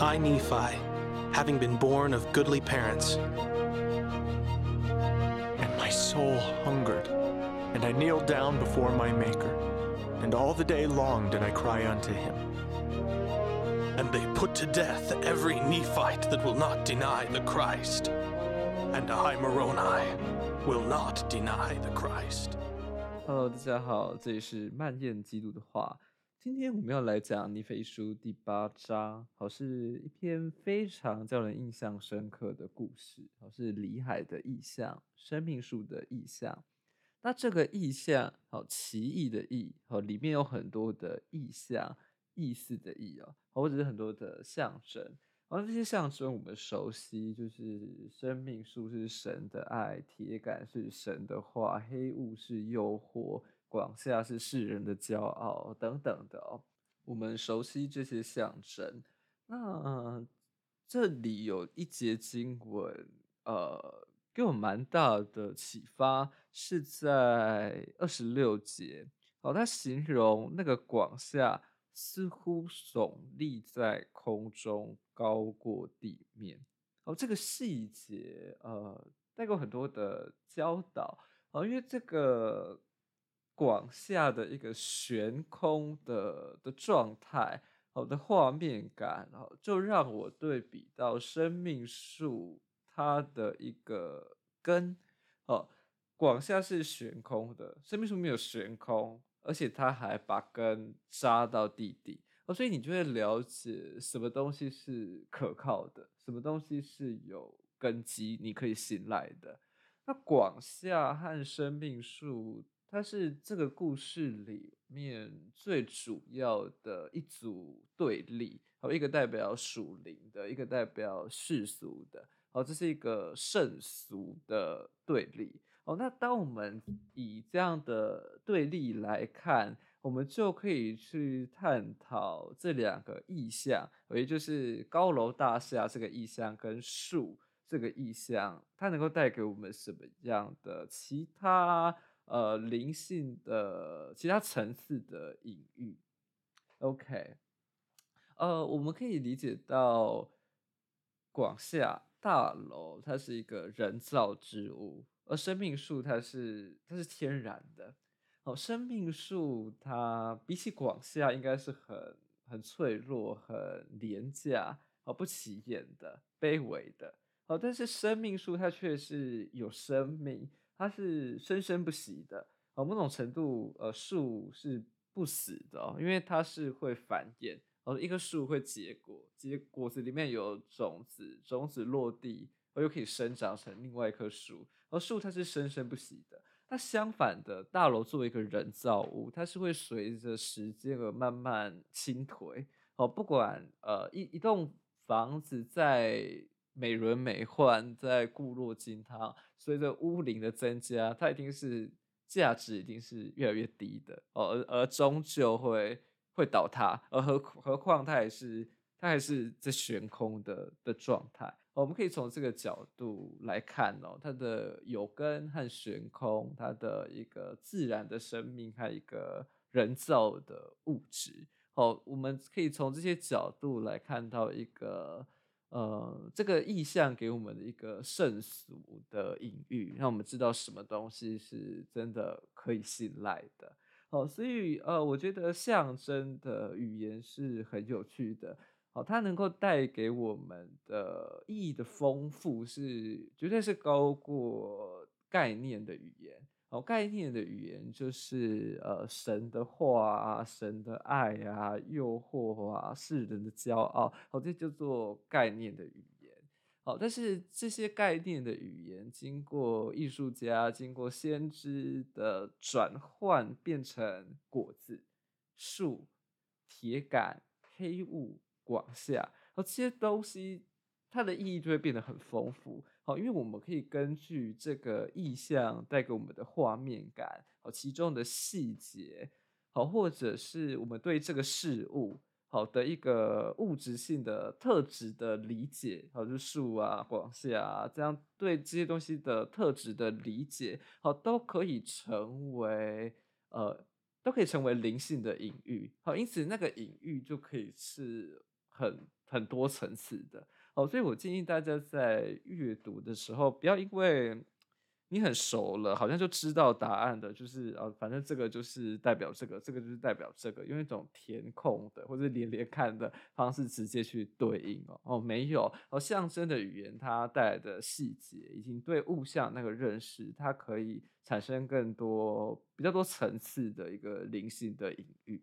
I, Nephi, having been born of goodly parents, And my soul hungered, and I kneeled down before my Maker, and all the day long did I cry unto him. and they put to death every Nephite that will not deny the Christ. And I, Moroni, will not deny the Christ. Hello，大家好，这里是漫念基督的话。今天我们要来讲尼腓书第八章，好，是一篇非常叫人印象深刻的故事，好，是里海的意象，生命树的意象。那这个意象，好，奇异的异，好，里面有很多的意象、意思的意哦，或者是很多的象征。然后这些象征我们熟悉，就是生命树是神的爱，铁杆是神的话，黑雾是诱惑，广夏是世人的骄傲，等等的哦。我们熟悉这些象征。那、这里有一节经文，呃，给我蛮大的启发，是在二十六节。哦，它形容那个广夏似乎耸立在空中。高过地面，哦，这个细节呃带过很多的教导哦，因为这个广夏的一个悬空的的状态，好的画面感哦，就让我对比到生命树它的一个根哦，广夏是悬空的，生命树没有悬空，而且它还把根扎到地底。哦，所以你就会了解什么东西是可靠的，什么东西是有根基，你可以信赖的。那广夏和生命树，它是这个故事里面最主要的一组对立，好，一个代表属灵的，一个代表世俗的，好，这是一个圣俗的对立。哦，那当我们以这样的对立来看。我们就可以去探讨这两个意象，也就是高楼大厦这个意象跟树这个意象，它能够带给我们什么样的其他呃灵性的其他层次的隐喻？OK，呃，我们可以理解到广夏大楼它是一个人造之物，而生命树它是它是天然的。哦，生命树它比起广夏应该是很很脆弱、很廉价、哦不起眼的、卑微的。哦，但是生命树它却是有生命，它是生生不息的。哦，某种程度，呃，树是不死的哦，因为它是会繁衍。哦，一棵树会结果，结果子里面有种子，种子落地，哦，又可以生长成另外一棵树。而树它是生生不息的。那相反的，大楼作为一个人造物，它是会随着时间而慢慢倾颓。哦，不管呃一一栋房子在美轮美奂，在固若金汤，随着屋龄的增加，它一定是价值一定是越来越低的。哦，而而终究会会倒塌。而何何况它也是它还是在悬空的的状态。我们可以从这个角度来看哦，它的有根和悬空，它的一个自然的生命和一个人造的物质。好，我们可以从这些角度来看到一个呃，这个意象给我们的一个圣俗的隐喻，让我们知道什么东西是真的可以信赖的。好，所以呃，我觉得象征的语言是很有趣的。好它能够带给我们的意义的丰富是绝对是高过概念的语言。哦，概念的语言就是呃神的话啊，神的爱啊，诱惑啊，世人的骄傲。好，这叫做概念的语言。好，但是这些概念的语言经过艺术家、经过先知的转换，变成果子、树、铁杆、黑雾。广夏，好，这些东西它的意义就会变得很丰富。好，因为我们可以根据这个意象带给我们的画面感，好，其中的细节，好，或者是我们对这个事物好的一个物质性的特质的理解，好，就是树啊、广夏啊，这样对这些东西的特质的理解，好，都可以成为呃都可以成为灵性的隐喻。好，因此那个隐喻就可以是很很多层次的。哦，所以我建议大家在阅读的时候，不要因为你很熟了，好像就知道答案的，就是啊，反正这个就是代表这个，这个就是代表这个，用一种填空的或者连连看的方式直接去对应哦。哦，没有哦，象征的语言它带来的细节，以及对物象那个认识，它可以产生更多比较多层次的一个灵性的隐喻。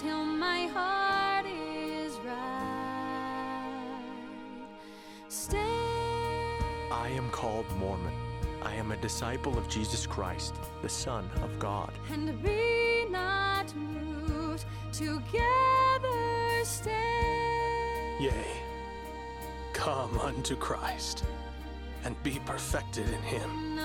till my heart is right. Stay. I am called Mormon. I am a disciple of Jesus Christ, the Son of God. And be not moved, together stay. Yea, come unto Christ and be perfected in Him.